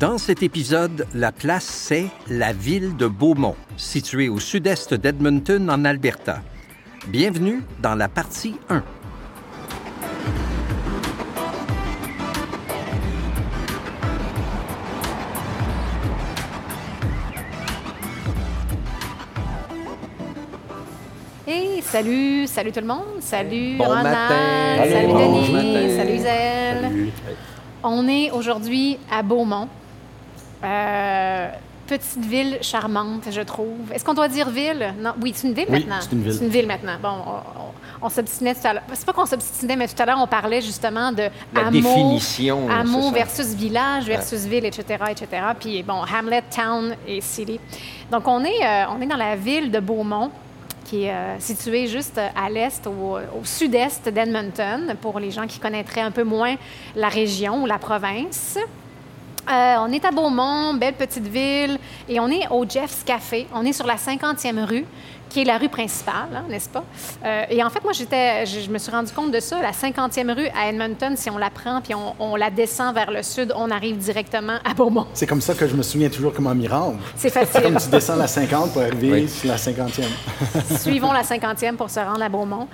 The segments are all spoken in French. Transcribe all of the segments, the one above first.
Dans cet épisode, la place, c'est la ville de Beaumont, située au sud-est d'Edmonton, en Alberta. Bienvenue dans la partie 1. Hey, salut, salut tout le monde. Salut Bon Ronald. matin. Salut. Denis. Bon. Salut Isabelle. On est aujourd'hui à Beaumont. Euh, petite ville charmante, je trouve. Est-ce qu'on doit dire ville? Non. Oui, c'est une ville Oui, maintenant. c'est une ville. C'est une ville maintenant. Bon, on, on- on s'obstinait tout à l'heure. C'est pas qu'on s'obstinait, mais tout à l'heure, on parlait justement de La hameau, définition, hameau versus village versus ville, etc., etc. Puis bon, Hamlet, town et city. Donc on est, euh, on est dans la ville de Beaumont qui est euh, située juste à l'est, au, au sud-est d'Edmonton, pour les gens qui connaîtraient un peu moins la région ou la province. Euh, on est à Beaumont, belle petite ville, et on est au Jeff's Café. On est sur la 50e rue, qui est la rue principale, hein, n'est-ce pas? Euh, et en fait, moi, j'étais, je, je me suis rendu compte de ça. La 50e rue à Edmonton, si on la prend puis on, on la descend vers le sud, on arrive directement à Beaumont. C'est comme ça que je me souviens toujours comment m'y rendre. C'est Comme facile. tu descends la 50 pour arriver Oui. sur la 50e. Suivons la 50e pour se rendre à Beaumont.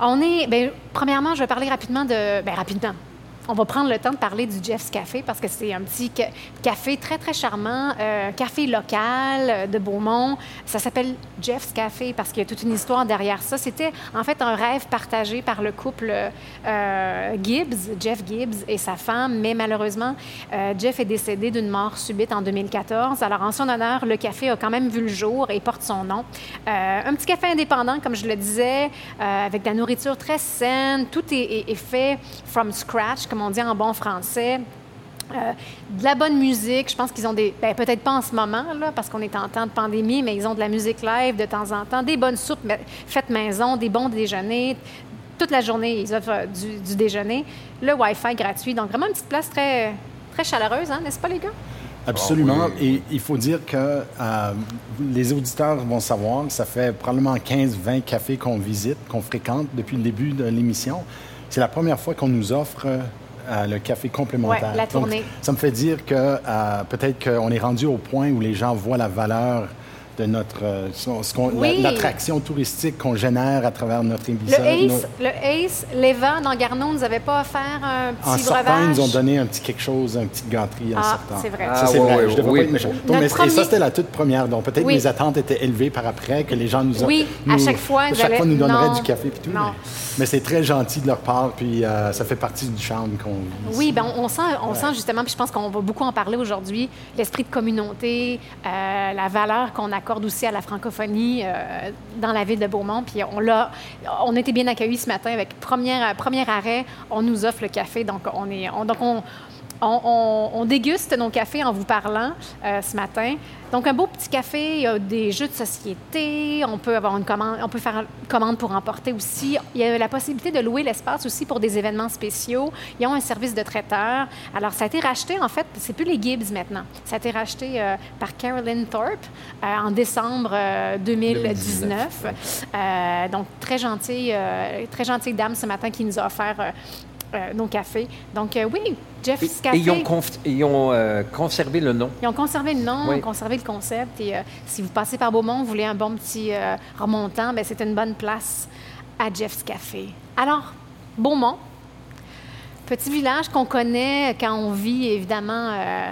On est, bien, premièrement, je vais parler rapidement de, bien, rapidement. On va prendre le temps de parler du Jeff's Café parce que c'est un petit ca- café très, très charmant, euh, café local euh, de Beaumont. Ça s'appelle Jeff's Café parce qu'il y a toute une histoire derrière ça. C'était en fait un rêve partagé par le couple euh, Gibbs, Jeff Gibbs et sa femme, mais malheureusement, Jeff est décédé d'une mort subite en 2014. Alors, en son honneur, le café a quand même vu le jour et porte son nom. Un petit café indépendant, comme je le disais, avec de la nourriture très saine. Tout est- est fait from scratch, comme on dit en bon français. Euh, de la bonne musique. Je pense qu'ils ont des. ben, peut-être pas en ce moment, là, parce qu'on est en temps de pandémie, mais ils ont de la musique live de temps en temps, des bonnes soupes mais faites maison, des bons déjeuners. Toute la journée, ils offrent euh, du, du déjeuner. Le Wi-Fi gratuit. Donc, vraiment une petite place très, très chaleureuse, hein, n'est-ce pas, les gars? Absolument. Ah oui. Et il faut dire que euh, les auditeurs vont savoir que ça fait probablement 15-20 cafés qu'on visite, qu'on fréquente depuis le début de l'émission. C'est la première fois qu'on nous offre euh, le café complémentaire. Ouais, la Donc, tournée. ça me fait dire que euh, peut-être qu'on est rendu au point où les gens voient la valeur de notre euh, ce qu'on- la- Oui. l'attraction touristique qu'on génère à travers notre Le émission. Ace, le Ace, l'Eva dans Garneau nous avait pas offert un petit En sortant, breuvage? ils nous ont donné un petit quelque chose, une petite gâterie en Ah, sortant. c'est vrai. Ça, Ah, c'est ouais, vrai. ouais, je devrais oui. pas être méchant. Notre Donc, mais- premier- Et ça, c'était la toute première. Donc, peut-être Oui. mes attentes étaient élevées par après, que les gens nous ont. Oui, à chaque fois, ils chaque fois, nous donneraient non, du café et tout. non. Mais, mais c'est très gentil de leur part, puis euh, ça fait partie du charme qu'on vit. Oui, ben on, on sent, on sent justement, puis je pense qu'on va beaucoup en parler aujourd'hui, l'esprit de communauté, euh, la valeur qu'on accorde aussi à la francophonie euh, dans la ville de Beaumont. Puis on l'a, on était bien accueillis ce matin avec premier, premier arrêt, on nous offre le café, donc on est, on- donc on, on, on- on déguste nos cafés en vous parlant euh, ce matin. Donc, un beau petit café, il y a des jeux de société, on peut avoir une commande, on peut faire une commande pour emporter aussi. Il y a la possibilité de louer l'espace aussi pour des événements spéciaux. Ils ont un service de traiteur. Alors, ça a été racheté, en fait, c'est plus les Gibbs maintenant. Ça a été racheté euh, par Carolyn Thorpe euh, en décembre euh, 2019. Euh, donc, très gentille, très gentille dame ce matin qui nous a offert nos cafés. Donc, euh, oui, Jeff's Et Café. ils ont, conf- ils ont, euh, conservé le nom. Ils ont conservé le nom, Oui. conservé le concept. Et euh, si vous passez par Beaumont, vous voulez un bon petit euh, remontant, ben, c'est une bonne place à Jeff's Café. Alors, Beaumont, petit village qu'on connaît quand on vit évidemment euh,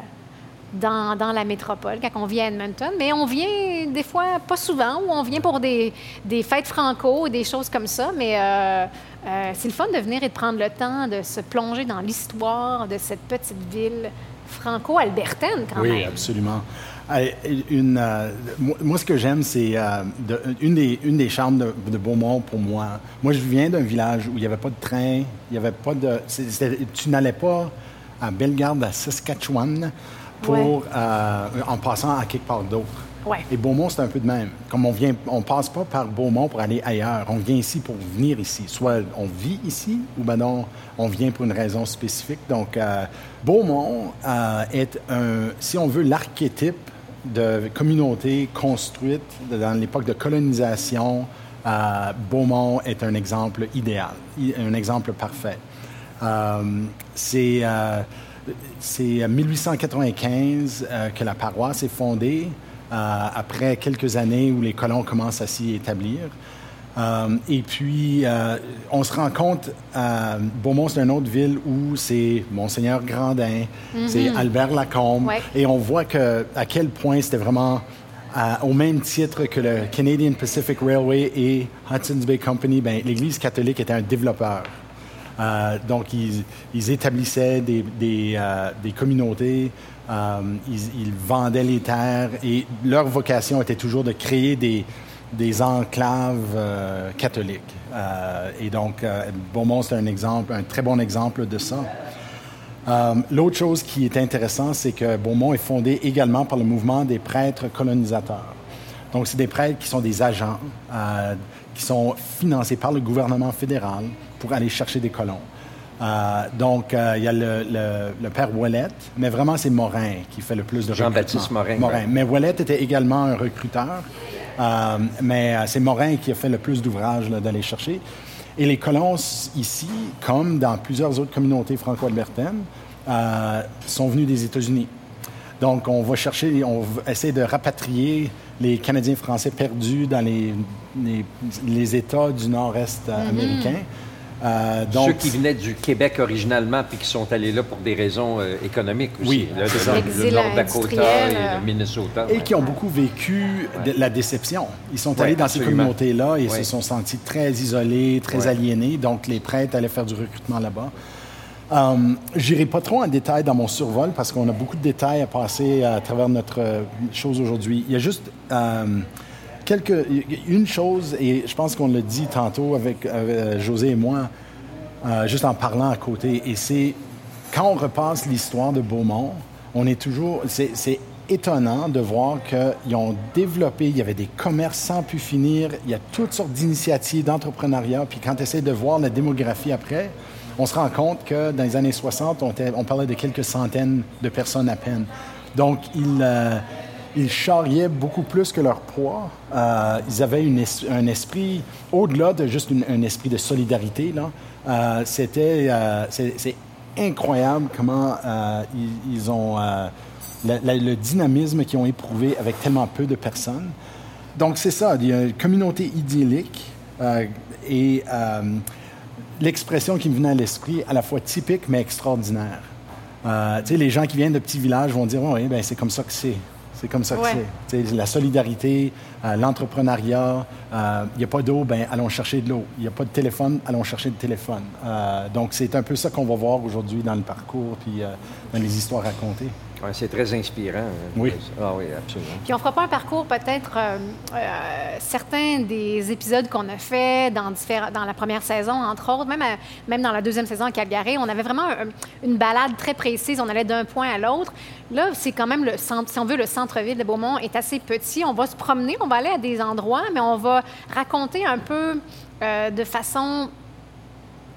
dans, dans la métropole, quand on vit à Edmonton, mais on vient des fois, pas souvent, ou on vient pour des, des fêtes franco, des choses comme ça, mais euh, c'est le fun de venir et de prendre le temps de se plonger dans l'histoire de cette petite ville franco-albertaine quand Oui, même. absolument. Euh, Une, euh, moi, ce que j'aime, c'est euh, de- une, des, une des charmes de, de Beaumont pour moi. Moi, je viens d'un village où il n'y avait pas de train, il n'y avait pas de. tu n'allais pas à Bellegarde, à Saskatchewan, pour, Ouais. euh, en passant à quelque part d'autre. Et Beaumont, c'est un peu de même. Comme on vient, on passe pas par Beaumont pour aller ailleurs. On vient ici pour venir ici. Soit on vit ici, ou ben non, on vient pour une raison spécifique. Donc, euh, Beaumont euh, est un, si on veut, l'archétype de communauté construite dans l'époque de colonisation. Euh, Beaumont est un exemple idéal, un exemple parfait. C'est c'est 1895 que la paroisse est fondée, après quelques années où les colons commencent à s'y établir. Euh, et puis, euh, on se rend compte, euh, Beaumont, c'est une autre ville où c'est Monseigneur Grandin, mhm. c'est Albert Lacombe, et on voit que, à quel point c'était vraiment au même titre que le Canadian Pacific Railway et Hudson's Bay Company, ben, l'Église catholique était un développeur. Donc, ils, établissaient des, des communautés, ils, ils, vendaient les terres, et leur vocation était toujours de créer des, des enclaves euh, catholiques. Euh, et donc, euh, Beaumont, c'est un exemple, un très bon exemple de ça. L'autre chose qui est intéressant, c'est que Beaumont est fondé également par le mouvement des prêtres colonisateurs. Donc, c'est des prêtres qui sont des agents, qui sont financés par le gouvernement fédéral pour aller chercher des colons. donc, il y a le, père Ouellette, mais vraiment, c'est Morin qui fait le plus de Jean-Baptiste Morin. Morin. Mais Ouellette était également un recruteur. Euh, mais euh, c'est Morin qui a fait le plus d'ouvrages d'aller chercher. Et les colons ici, comme dans plusieurs autres communautés franco-albertaines, euh, sont venus des États-Unis. Donc, on va chercher, on va essayer de rapatrier les Canadiens français perdus dans les, les, États du nord-est mm-hmm. américain. Euh, donc, Ceux qui venaient du Québec originalement puis qui sont allés là pour des raisons euh, économiques aussi. Oui, là, le, le, Nord Dakota et le Minnesota. Et qui ont beaucoup vécu la déception. Ils sont allés dans ces communautés-là et se sont sentis très isolés, très aliénés. Donc, les prêtres allaient faire du recrutement là-bas. Euh, Je n'irai pas trop en détail dans mon survol parce qu'on a beaucoup de détails à passer à travers notre chose aujourd'hui. Il y a juste une chose, et je pense qu'on l'a dit tantôt avec, euh, José et moi, euh, juste en parlant à côté, et c'est quand on repasse l'histoire de Beaumont, on est toujours. C'est étonnant de voir qu'ils ont développé, il y avait des commerces sans plus finir, il y a toutes sortes d'initiatives d'entrepreneuriat, puis quand on essaie de voir la démographie après, on se rend compte que dans les années 60, on, parlait de quelques centaines de personnes à peine. Donc, il. Euh, ils charriaient beaucoup plus que leur poids. Euh, ils avaient un esprit, au-delà de juste un esprit de solidarité, euh, c'était, euh, c'est, incroyable comment ils, ont, le dynamisme qu'ils ont éprouvé avec tellement peu de personnes. Donc c'est ça, il y a une communauté idyllique et l'expression qui me venait à l'esprit, à la fois typique mais extraordinaire. les gens qui viennent de petits villages vont dire, oui, ben, c'est comme ça que c'est. C'est comme ça que c'est. La solidarité, euh, l'entrepreneuriat. Il euh, n'y a pas d'eau, ben allons chercher de l'eau. Il n'y a pas de téléphone, allons chercher de téléphone. Euh, donc, c'est un peu ça qu'on va voir aujourd'hui dans le parcours puis dans les histoires racontées c'est très inspirant. Hein. Oui. Ah oui, absolument. Puis on fera pas un parcours, peut-être, euh, euh, certains des épisodes qu'on a fait dans, dans la première saison, entre autres, même, euh, même dans la deuxième saison à Calgary, on avait vraiment une balade très précise, on allait d'un point à l'autre. Là, c'est quand même, le centre, si on veut, le centre-ville de Beaumont est assez petit. On va se promener, on va aller à des endroits, mais on va raconter un peu de façon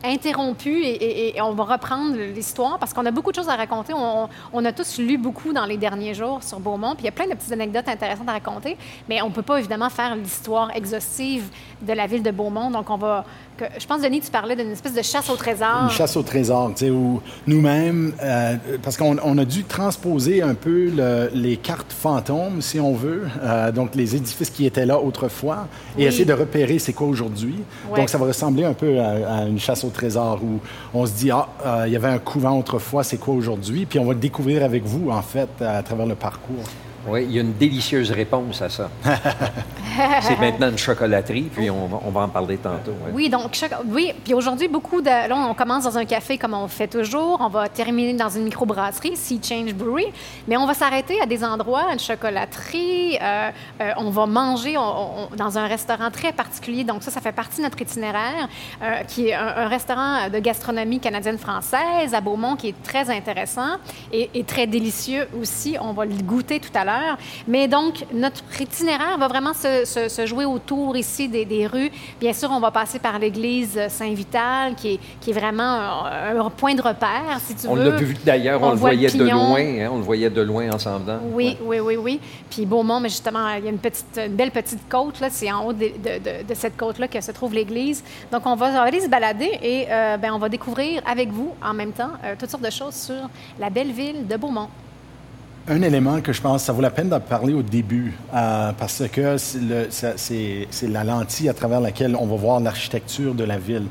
interrompu et, on va reprendre l'histoire parce qu'on a beaucoup de choses à raconter. On, a tous lu beaucoup dans les derniers jours sur Beaumont, puis il y a plein de petites anecdotes intéressantes à raconter, mais on ne peut pas évidemment faire l'histoire exhaustive de la ville de Beaumont. Donc, on va je pense, Denis, tu parlais d'une espèce de chasse au trésor. Une chasse au trésor, tu sais, où nous-mêmes, euh, parce qu'on a dû transposer un peu les cartes fantômes, si on veut, euh, donc les édifices qui étaient là autrefois, et essayer de repérer c'est quoi aujourd'hui. Donc, ça va ressembler un peu à, une chasse au trésor où on se dit, ah, euh, il y avait un couvent autrefois, c'est quoi aujourd'hui? Puis on va le découvrir avec vous, en fait, à travers le parcours. Oui, il y a une délicieuse réponse à ça. c'est maintenant une chocolaterie, puis on va, en parler tantôt. Oui, donc, oui, puis aujourd'hui, beaucoup de. Là, on commence dans un café comme on fait toujours. On va terminer dans une microbrasserie, Sea Change Brewery, mais on va s'arrêter à des endroits, une chocolaterie. Euh, euh, on va manger dans un restaurant très particulier. Donc, ça, ça fait partie de notre itinéraire, euh, qui est un, restaurant de gastronomie canadienne-française à Beaumont, qui est très intéressant et, et très délicieux aussi. On va le goûter tout à l'heure. Ailleurs. Mais donc, notre itinéraire va vraiment se, jouer autour ici des, rues. Bien sûr, on va passer par l'église Saint-Vital, qui est, qui est vraiment un, point de repère, si tu on veux. On l'a vu d'ailleurs, on, le voyait de loin, hein, on le voyait de loin en s'en venant. Oui, oui, oui, oui. Puis Beaumont, mais justement, il y a une, petite, une belle petite côte, là, c'est en haut de, de, de cette côte-là que se trouve l'église. Donc, on va aller se balader et euh, ben, on va découvrir avec vous, en même temps, euh, toutes sortes de choses sur la belle ville de Beaumont. Un élément que je pense ça vaut la peine de parler au début, euh, parce que c'est la lentille à travers laquelle on va voir l'architecture de la ville.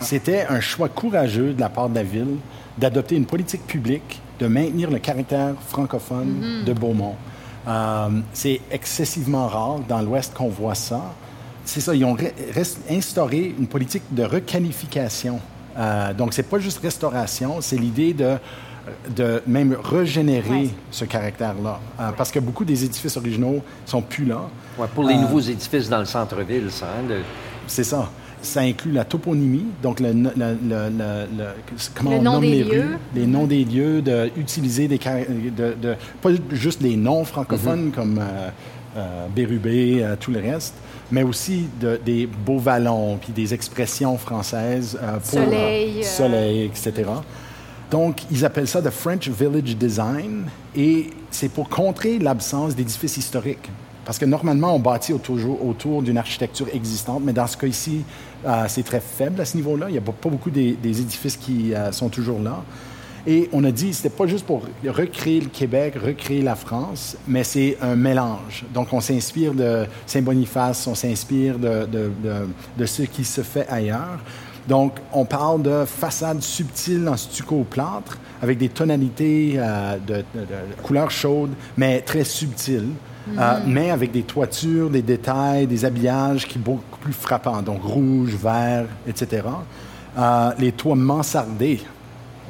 C'était un choix courageux de la part de la ville d'adopter une politique publique de maintenir le caractère francophone mm-hmm. de Beaumont. c'est excessivement rare dans l'Ouest qu'on voit ça c'est ça, ils ont instauré une politique de requalification. Euh, donc, c'est pas juste restauration, c'est l'idée de, de même régénérer ce caractère-là. Euh, parce que beaucoup des édifices originaux sont plus là. pour les euh, nouveaux édifices dans le centre-ville, ça. Hein, C'est ça. Ça inclut la toponymie, donc le, le, le, comment on nomme les lieux. rues, les noms des lieux, d'utiliser des de, de, pas juste des noms francophones mm-hmm. comme Bérubé, tout le reste, mais aussi de, des beaux vallons, puis des expressions françaises euh, pour soleil, euh, soleil, etc. Donc, ils appellent ça the French Village Design, et c'est pour contrer l'absence d'édifices historiques. Parce que normalement, on bâtit autour, autour d'une architecture existante, mais dans ce cas ici, euh, c'est très faible à ce niveau-là. Il n'y a pas beaucoup des, édifices qui sont toujours là. Et on a dit, c'était pas juste pour recréer le Québec, recréer la France, mais c'est un mélange. Donc, on s'inspire de Saint-Boniface, on s'inspire de, ce qui se fait ailleurs. Donc, on parle de façades subtiles en stucco plâtre, avec des tonalités euh, de, couleurs chaudes, mais très subtiles. Euh, mm-hmm. mais avec des toitures, des détails, des habillages qui sont beaucoup plus frappants, donc rouge, vert, etc. Euh, les toits mansardés,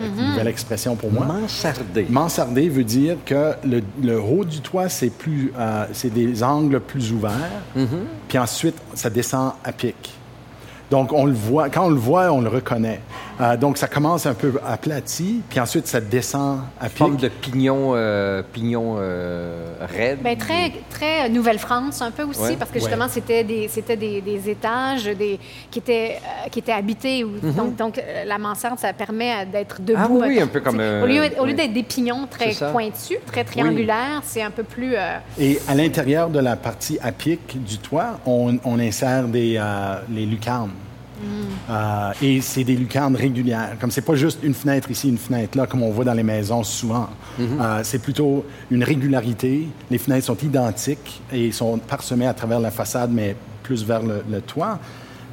une nouvelle expression pour moi. Mansardé. Mansardé veut dire que le, haut du toit, c'est plus, euh, c'est des angles plus ouverts, mm-hmm. puis ensuite, ça descend à pic. Donc, on le voit, quand on le voit, on le reconnaît. Euh, donc, ça commence un peu aplati, puis ensuite, ça descend à pic. Forme de pignon, euh, pignon euh, raide. Bien, très, très Nouvelle-France, un peu aussi, parce que justement, c'était des, c'était des, des, étages des, qui, étaient, qui étaient habités. Mm-hmm. Donc, donc, la mansarde, ça permet d'être debout. Ah oui, un peu comme... au lieu, au lieu d'être des pignons très pointus, très triangulaires, c'est un peu plus... Et à l'intérieur de la partie à pic du toit, on, on insère des, les lucarnes. Euh, et c'est des lucarnes régulières. Comme c'est pas juste une fenêtre ici, une fenêtre là, comme on voit dans les maisons souvent. Mhm. Euh, c'est plutôt une régularité. Les fenêtres sont identiques et sont parsemées à travers la façade, mais plus vers le, toit.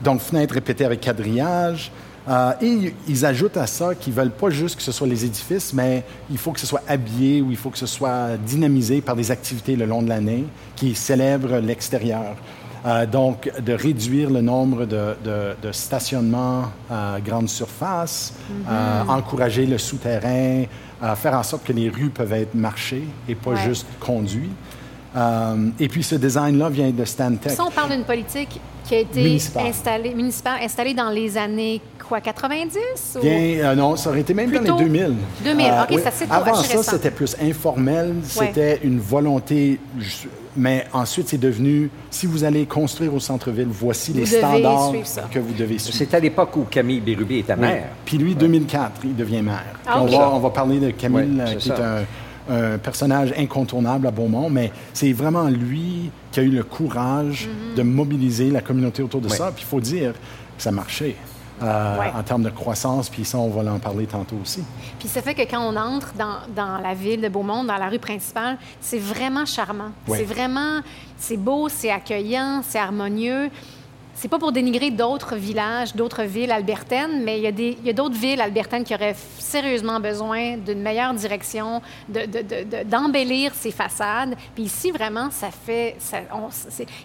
Donc, fenêtres répétées avec quadrillage. Euh, et ils ajoutent à ça qu'ils veulent pas juste que ce soit les édifices, mais il faut que ce soit habillé ou il faut que ce soit dynamisé par des activités le long de l'année qui célèbrent l'extérieur. Euh, donc, de réduire le nombre de, de, stationnements à grande surface, euh, mhm. encourager le souterrain, euh, faire en sorte que les rues peuvent être marchées et pas juste conduites. et puis, ce design-là vient de Stantec. Ça, on parle d'une politique qui a été installée, municipale, installée dans les années quoi, 90? Bien, non, ça aurait été même dans les 2000. 2000, OK, ça c'est Avant ça, c'était plus informel. C'était une volonté mais ensuite, c'est devenu, si vous allez construire au centre-ville, voici les standards que vous devez suivre. C'est à l'époque où Camille Bérubé était maire. Puis lui, 2004, il devient maire. Ah, on, va, on, va, parler de Camille, euh, qui est un, personnage incontournable à Beaumont, mais c'est vraiment lui qui a eu le courage mm-hmm. de mobiliser la communauté autour de ça. Puis il faut dire que ça marchait. Euh, en termes de croissance, puis ça, on va en parler tantôt aussi. Puis ça fait que quand on entre dans, dans la ville de Beaumont, dans la rue principale, c'est vraiment charmant. C'est vraiment, c'est beau, c'est accueillant, c'est harmonieux c'est pas pour dénigrer d'autres villages, d'autres villes albertaines, mais il y a d'autres villes albertaines qui auraient sérieusement besoin d'une meilleure direction, d'embellir de, de, ces façades. Puis ici, vraiment, ça fait... Ça,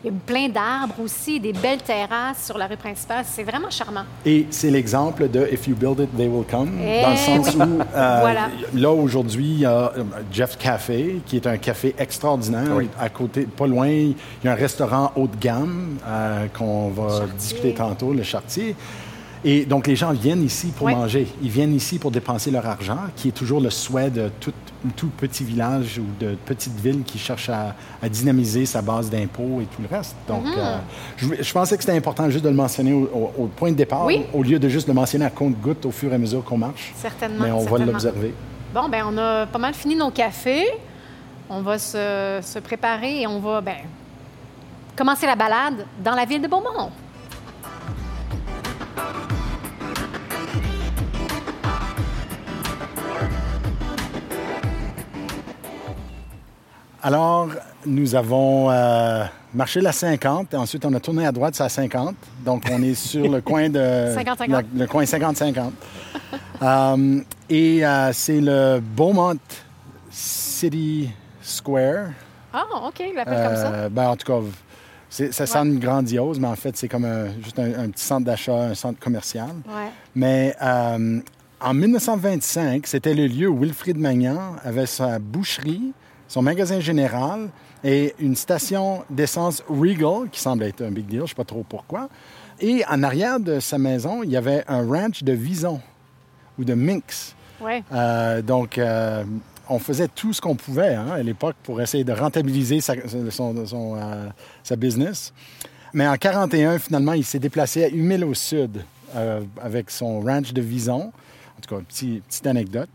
il y a plein d'arbres aussi, des belles terrasses sur la rue principale. C'est vraiment charmant. Et c'est l'exemple de « If you build it, they will come dans le eh sens où, euh, là, aujourd'hui, il y a euh, Jeff Café, qui est un café extraordinaire. À côté, pas loin, il y a un restaurant haut de gamme euh, qu'on va discuter tantôt, le Chartier. Et donc, les gens viennent ici pour manger. Ils viennent ici pour dépenser leur argent, qui est toujours le souhait de tout, tout petit village ou de petite ville qui cherche à, à dynamiser sa base d'impôts et tout le reste. Donc, Mhm. euh, je, je pensais que c'était important juste de le mentionner au, au- au point de départ, Oui. au lieu de juste le mentionner à compte-goutte au fur et à mesure qu'on marche. Certainement. Mais on va l'observer. Bon, ben on a pas mal fini nos cafés. On va se, se préparer et on va ben, commencer la balade dans la ville de Beaumont. Alors, nous avons euh, marché la 50, et ensuite on a tourné à droite, c'est à 50. Donc, on est sur le coin de... 50-50. Le, le coin 50-50. Euh, et euh, c'est le Beaumont City Square. Ah, OK, il l'appelle comme ça. Ben, en tout cas, ça sonne grandiose, mais en fait, c'est comme un- juste un, un petit centre d'achat, un centre commercial. Ouais. Mais euh, en 1925, c'était le lieu où Wilfrid Magnan avait sa boucherie, son magasin général et une station d'essence Regal, qui semble être un big deal, je ne sais pas trop pourquoi. Et en arrière de sa maison, il y avait un ranch de visons ou de minx. Ouais. Euh, donc, euh, on faisait tout ce qu'on pouvait hein, à l'époque pour essayer de rentabiliser sa, son, euh, business. Mais en 41, finalement, il s'est déplacé à Humil au sud euh, avec son ranch de Vison. En tout cas, petit, petite anecdote.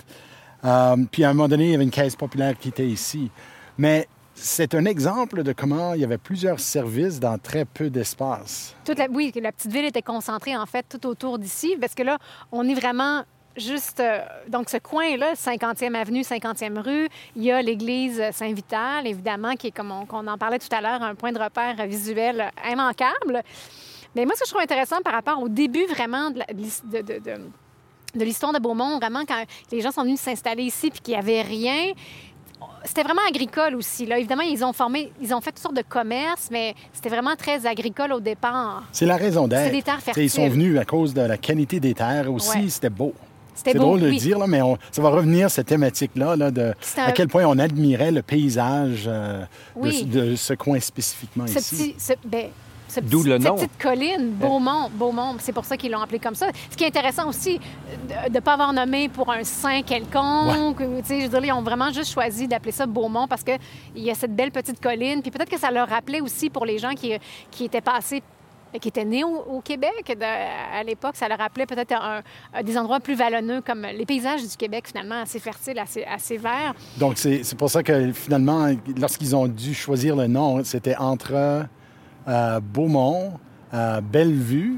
Euh, puis à un moment donné, il y avait une caisse populaire qui était ici. Mais c'est un exemple de comment il y avait plusieurs services dans très peu d'espace. Oui, la petite ville était concentrée, en fait, tout autour d'ici, parce que là, on est vraiment juste... euh, donc, ce coin-là, 50e Avenue, 50e Rue, il y a l'église Saint-Vital, évidemment, qui est, comme on, en parlait tout à l'heure, un point de repère visuel immanquable. Mais moi, ce que je trouve intéressant par rapport au début, vraiment, de, la- de l'his- de- de- de- de l'histoire de Beaumont, vraiment, quand les gens sont venus s'installer ici puis qu'il n'y avait rien, c'était vraiment agricole aussi. Là. Évidemment, ils ont formé, ils ont fait toutes sortes de commerces, mais c'était vraiment très agricole au départ. C'est la raison d'être. C'est des terres T'sais, Ils sont fertiles. venus à cause de la qualité des terres aussi. Ouais. C'était beau. C'était C'est beau, drôle de le dire, là, mais on- ça va revenir, cette thématique-là, là, de à quel point on admirait le paysage euh, de Oui. ce- de, ce coin spécifiquement Ce ici. petit, ce- ben, ce D'où petit- le cette nom. petite colline, Beaumont, Beaumont, c'est pour ça qu'ils l'ont appelé comme ça. Ce qui est intéressant aussi, de ne pas avoir nommé pour un saint quelconque. ou, tu sais, Je veux dire, ils ont vraiment juste choisi d'appeler ça Beaumont parce qu'il y a cette belle petite colline. Puis peut-être que ça leur rappelait aussi pour les gens qui, qui étaient passés qui étaient nés au, au Québec de- à l'époque, ça leur rappelait peut-être un- un- des endroits plus vallonneux, comme les paysages du Québec, finalement, assez fertiles, assez, assez verts. Donc, c'est c'est pour ça que finalement, lorsqu'ils ont dû choisir le nom, c'était entre euh, Beaumont, euh, Bellevue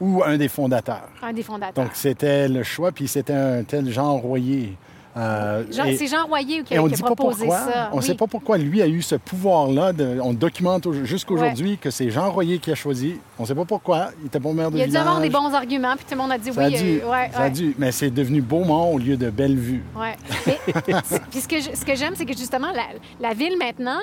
ou un des fondateurs. un des fondateurs. Donc, c'était le choix, puis c'était un tel Jean Royer. Euh, c'est Jean Royer qui a, on qui a proposé pourquoi. ça. On ne Oui. sait pas pourquoi lui a eu ce pouvoir-là. On documente au- jusqu'aujourd'hui que c'est Jean Royer qui a choisi. On ne sait pas pourquoi. Il était pas maire de Il a dû village. avoir des bons arguments, puis tout le monde a dit Ça a oui. dû. euh, ouais, ça a ouais, dû. Mais c'est devenu Beaumont au lieu de Bellevue. ouais. C'est- puis ce que, je- ce que j'aime, c'est que justement, la, la ville maintenant,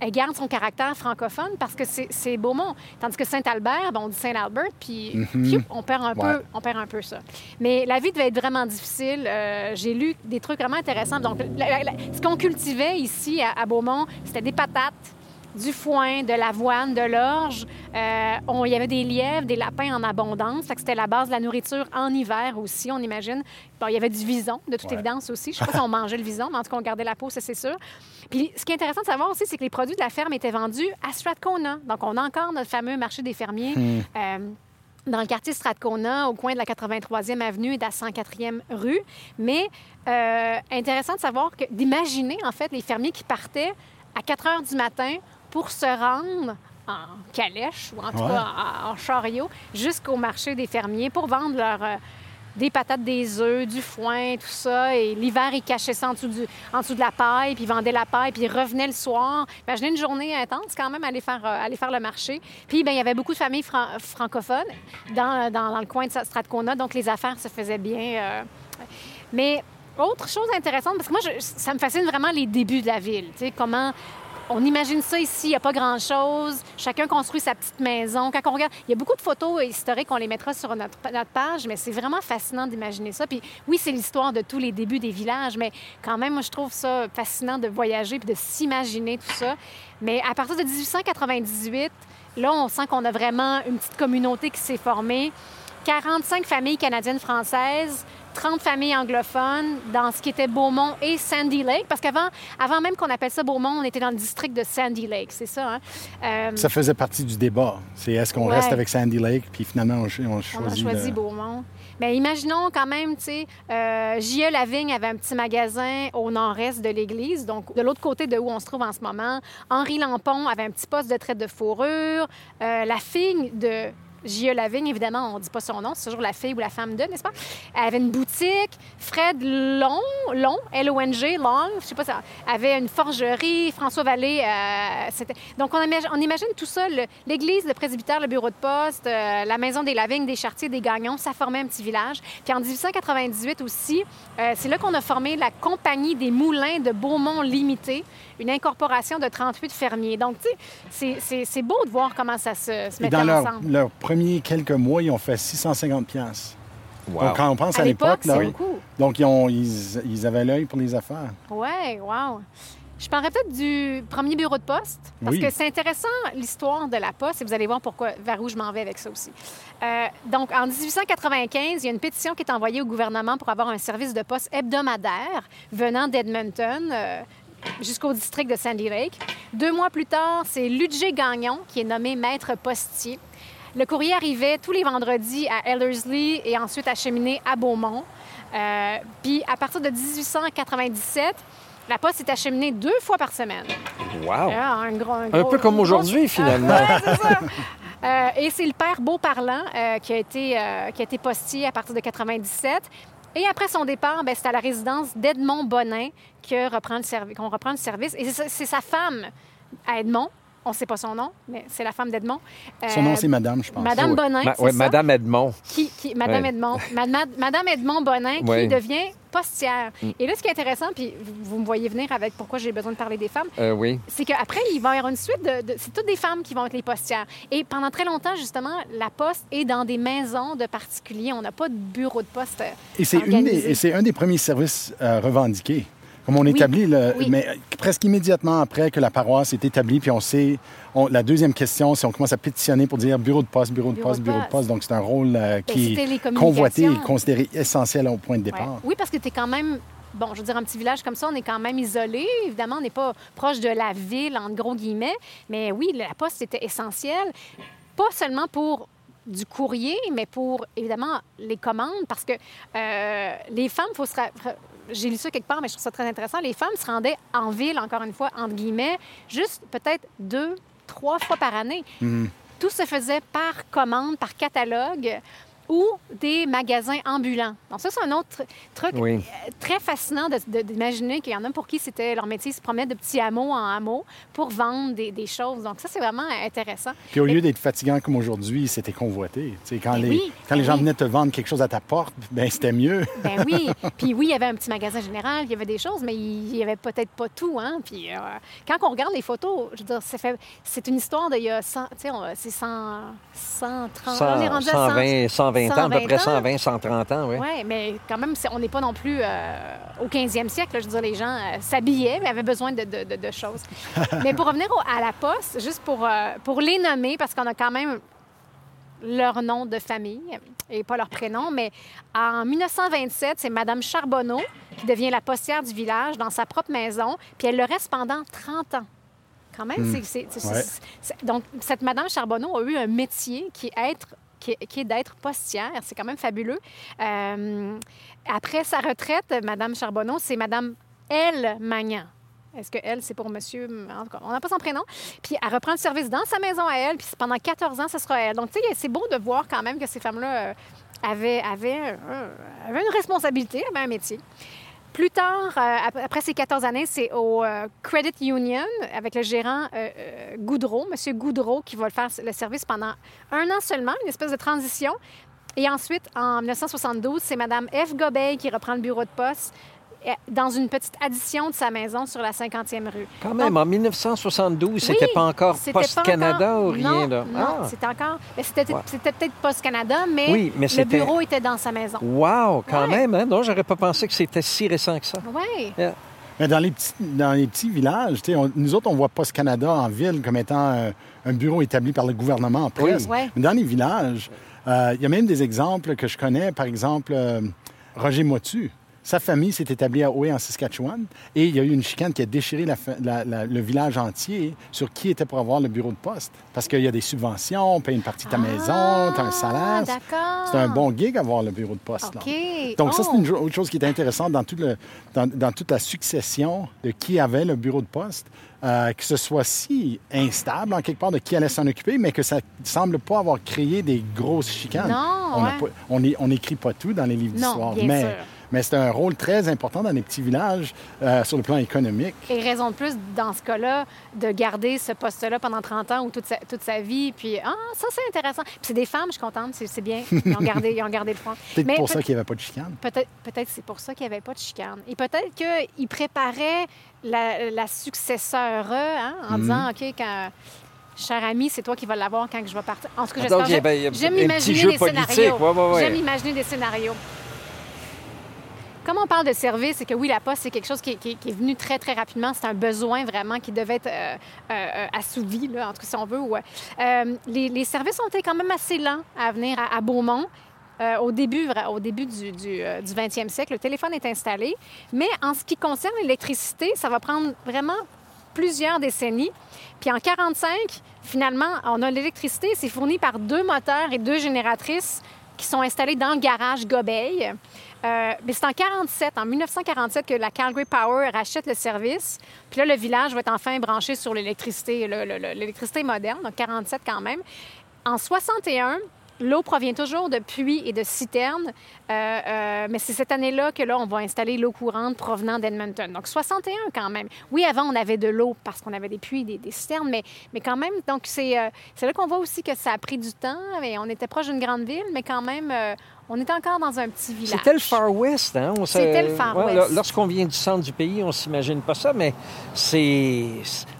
elle garde son caractère francophone parce que c'est Beaumont. Tandis que Saint-Albert, ben, on dit Saint-Albert, puis piou, on, perd un Mhm. Ouais. peu, on perd un peu ça. Mais la vie devait être vraiment difficile. Euh, J'ai lu des trucs vraiment intéressants. Donc, la- la- la- ce qu'on cultivait ici à, à Beaumont, c'était des patates, du foin, de l'avoine, de l'orge. Euh, on- Il y avait des lièvres, des lapins en abondance. Fait que C'était la base de la nourriture en hiver aussi, on imagine. Bon, il y avait du vison, de toute Ouais. évidence aussi. Je sais pas si on mangeait le vison, mais en tout cas, on gardait la peau, ça c'est sûr. Puis ce qui est intéressant de savoir aussi, c'est que les produits de la ferme étaient vendus à Strathcona. Donc, on a encore notre fameux marché des fermiers. euh, dans le quartier Strathcona, au coin de la 83e avenue et de la 104e rue. Mais euh, intéressant de savoir que, d'imaginer, en fait, les fermiers qui partaient à 4 heures du matin pour se rendre en calèche, ou en tout Ouais. cas en, en chariot, jusqu'au marché des fermiers pour vendre euh, des patates, des œufs, du foin, tout ça. Et l'hiver, ils cachaient ça en dessous, du- en dessous de la paille, puis ils vendaient la paille, puis ils revenaient le soir. Imaginez une journée intense quand même, aller faire, euh, aller faire le marché. Puis ben, il y avait beaucoup de familles fran- francophones dans, dans- dans le coin de Strathcona, donc les affaires se faisaient bien. euh. Mais autre chose intéressante, parce que moi, je- ça me fascine vraiment les débuts de la ville. Tu sais, comment on imagine ça ici, il n'y a pas grand-chose. Chacun construit sa petite maison. Quand on regarde, il y a beaucoup de photos historiques, on les mettra sur notre, notre page, mais c'est vraiment fascinant d'imaginer ça. Puis oui, c'est l'histoire de tous les débuts des villages, mais quand même, moi, je trouve ça fascinant de voyager puis de s'imaginer tout ça. Mais à partir de 1898, là, on sent qu'on a vraiment une petite communauté qui s'est formée. 45 familles canadiennes-françaises, 30 familles anglophones dans ce qui était Beaumont et Sandy Lake. Parce qu'avant avant même qu'on appelle ça Beaumont, on était dans le district de Sandy Lake, c'est ça. Hein? Euh, ça faisait partie du débat. C'est est-ce qu'on reste avec Sandy Lake, puis finalement on, choisit, on a choisi Beaumont. Mais imaginons quand même, tu sais, euh, J.E. Lavigne avait un petit magasin au nord-est de l'église, donc de l'autre côté de où on se trouve en ce moment. Henri Lampon avait un petit poste de traite de fourrure. Euh, la fille de J.E. Lavigne, évidemment, on ne dit pas son nom, c'est toujours la fille ou la femme de, n'est-ce pas? Elle avait une boutique. Fred Long, Long, L-O-N-G, Long, je sais pas, ça, avait une forgerie. François Vallée, euh, c'était... Donc, on imagine, on imagine tout ça, l'église, le presbytère, le bureau de poste, euh, la maison des Lavignes, des Chartiers, des Gagnons, ça formait un petit village. Puis en 1898 aussi, euh, c'est là qu'on a formé la Compagnie des Moulins de Beaumont Limité, une incorporation de 38 fermiers. Donc, tu sais, c'est beau de voir comment ça se, se mettait ensemble. Leur premiers quelques mois, ils ont fait 650 pièces. Donc, quand on pense à, l'époque, là, donc ils, ont, ils, avaient l'œil pour les affaires. Oui, wow. Je parlerai peut-être du premier bureau de poste, parce que c'est intéressant l'histoire de la poste, et vous allez voir pourquoi, vers où je m'en vais avec ça aussi. Euh, donc, en 1895, il y a une pétition qui est envoyée au gouvernement pour avoir un service de poste hebdomadaire venant d'Edmonton. Euh, jusqu'au district de Sandy Lake. Deux mois plus tard, c'est Ludger Gagnon qui est nommé maître postier. Le courrier arrivait tous les vendredis à Ellerslie et ensuite acheminé à Beaumont. Euh, puis à partir de 1897, la poste est acheminée deux fois par semaine. Wow! un, peu comme aujourd'hui, finalement. ça. Euh, et c'est le père Beauparlant euh, qui, a été, qui a été postier à partir de 97. Et après son départ, ben, c'est à la résidence d'Edmond Bonin qu'on reprend, reprend le service. Et c'est sa femme, à Edmond, on ne sait pas son nom, mais c'est la femme d'Edmond. son nom, c'est Madame, je pense. Madame Bonin. oui, Madame Edmond. Qui, Madame Edmond. Madame Edmond Bonin, qui devient postière. Mm. Et là, ce qui est intéressant, puis vous, me voyez venir avec pourquoi j'ai besoin de parler des femmes, euh, oui. c'est qu'après, il va y avoir une suite de. c'est toutes des femmes qui vont être les postières. Et pendant très longtemps, justement, la poste est dans des maisons de particuliers. On n'a pas de bureau de poste. Et c'est un des premiers services euh, revendiqués. Comme on établit, le, mais presque immédiatement après que la paroisse est établie, puis on sait, la deuxième question, c'est on commence à pétitionner pour dire bureau de poste, bureau de poste, bureau de poste. Donc c'est un rôle euh, ben, qui est convoité et considéré essentiel au point de départ. Oui, parce que tu es quand même bon, je veux dire, un petit village comme ça, on est quand même isolé. Évidemment, on n'est pas proche de la ville, en gros guillemets. Mais oui, la poste était essentielle, pas seulement pour du courrier, mais pour, évidemment, les commandes, parce que euh, les femmes, il faut se j'ai lu ça quelque part, mais je trouve ça très intéressant. Les femmes se rendaient en ville, encore une fois, entre guillemets, juste peut-être deux, trois fois par année. Mhm. Tout se faisait par commande, par catalogue ou des magasins ambulants. Donc ça, c'est un autre truc euh, très fascinant d'imaginer qu'il y en a pour qui c'était leur métier, ils se promenaient de petits hameaux en hameaux pour vendre des, choses. Donc ça, c'est vraiment intéressant. Puis au lieu d'être fatigant comme aujourd'hui, c'était convoité. sais, quand ben les, quand les ben gens venaient te vendre quelque chose à ta porte, ben c'était mieux. ben oui. Puis oui, il y avait un petit magasin général, il y avait des choses, mais il n'y avait peut-être pas tout. Hein? Puis euh, quand on regarde les photos, je veux dire, c'est une histoire d'il y a 100, c'est 100, 130, on est rendu à 120, 120 ans, à peu près 120, 130 ans, oui. Oui, mais quand même, on n'est pas non plus euh, au 15e siècle. je veux dire, les gens euh, s'habillaient, mais avaient besoin de, choses. mais pour revenir à la poste, juste pour, euh, pour les nommer, parce qu'on a quand même leur nom de famille et pas leur prénom, mais en 1927, c'est Madame Charbonneau qui devient la postière du village dans sa propre maison, puis elle le reste pendant 30 ans. Quand même, hmm. c'est... Donc, cette Madame Charbonneau a eu un métier qui est être qui est, d'être postière. C'est quand même fabuleux. Euh, après sa retraite, Madame Charbonneau, c'est Madame L. Magnan. Est-ce que elle, c'est pour monsieur? En tout cas, on n'a pas son prénom. Puis elle reprend le service dans sa maison à elle, puis pendant 14 ans, ce sera elle. Donc, tu sais, c'est beau de voir quand même que ces femmes-là euh, avaient, avaient, euh, avaient, une responsabilité, avaient un métier. Plus tard, euh, après ces 14 années, c'est au euh, Credit Union avec le gérant euh, Goudreau, M. Goudreau, qui va le faire le service pendant un an seulement, une espèce de transition. Et ensuite, en 1972, c'est Mme F. Gobeil qui reprend le bureau de poste dans une petite addition de sa maison sur la 50e rue. Quand même, en 1972, c'était pas encore Post Canada ou rien. Non, ah. c'était encore. C'était peut-être Post Canada, mais, le bureau était dans sa maison. Wow, quand même. Hein? Non, j'aurais pas pensé que c'était si récent que ça. Oui. Mais dans les petits, dans les petits villages, nous autres, on voit Post Canada en ville comme étant un, bureau établi par le gouvernement en presse. Mais dans les villages, euh, il y a même des exemples que je connais. Par exemple, euh, Roger Motu. Sa famille s'est établie à Oé, en Saskatchewan, et il y a eu une chicane qui a déchiré le village entier sur qui était pour avoir le bureau de poste. Parce qu'il y a des subventions, on paye une partie de ta ah, maison, tu as un salaire. C'est un bon gig avoir le bureau de poste. Donc, ça, c'est une oh. autre chose qui est intéressante dans, dans, toute la succession de qui avait le bureau de poste. Euh, que ce soit si instable en quelque part de qui allait s'en occuper, mais que ça ne semble pas avoir créé des grosses chicanes. Non, on n'écrit pas tout dans les livres d'histoire, mais sûr mais c'est un rôle très important dans les petits villages euh, sur le plan économique. Et raison de plus, dans ce cas-là, de garder ce poste-là pendant 30 ans ou toute sa, toute sa vie. Puis, ah, ça, c'est intéressant. Puis c'est des femmes, je suis contente, c'est bien. Ils ont gardé, ils ont gardé le front. Peut-être pour ça qu'il n'y avait pas de chicane. Peut-être peut c'est pour ça qu'il n'y avait pas de chicane. Et peut-être qu'ils préparaient la, la successeur hein, en mhm. disant, OK, quand cher ami, c'est toi qui vas l'avoir quand je vais partir. En tout cas, j'espère. J'aime imaginer des scénarios. J'aime imaginer des scénarios. Comme on parle de service, c'est que oui, la poste, c'est quelque chose qui, est venu très, très rapidement. C'est un besoin vraiment qui devait être euh, euh, assouvi, en tout cas, si on veut. Euh, les, services ont été quand même assez lents à venir à, Beaumont. au début, au début du, du, 20e siècle, le téléphone est installé. Mais en ce qui concerne l'électricité, ça va prendre vraiment plusieurs décennies. Puis en 45, finalement, on a l'électricité. C'est fourni par deux moteurs et deux génératrices qui sont installés dans le garage Gobeil. Euh, mais c'est en 47, en 1947, que la Calgary Power rachète le service. Puis là, le village va être enfin branché sur l'électricité, l'électricité moderne, donc 47 quand même. En 61, L'eau provient toujours de puits et de citernes, euh, euh, mais c'est cette année-là que là, on va installer l'eau courante provenant d'Edmonton. Donc 61 quand même. Oui, avant, on avait de l'eau parce qu'on avait des puits, des, des citernes, mais, mais quand même, donc c'est là qu'on voit aussi que ça a pris du temps. Mais on était proche d'une grande ville, mais quand même, on est encore dans un petit village. C'était le Far West, hein? C'était le Far West. Lorsqu'on vient du centre du pays, on s'imagine pas ça, mais c'est...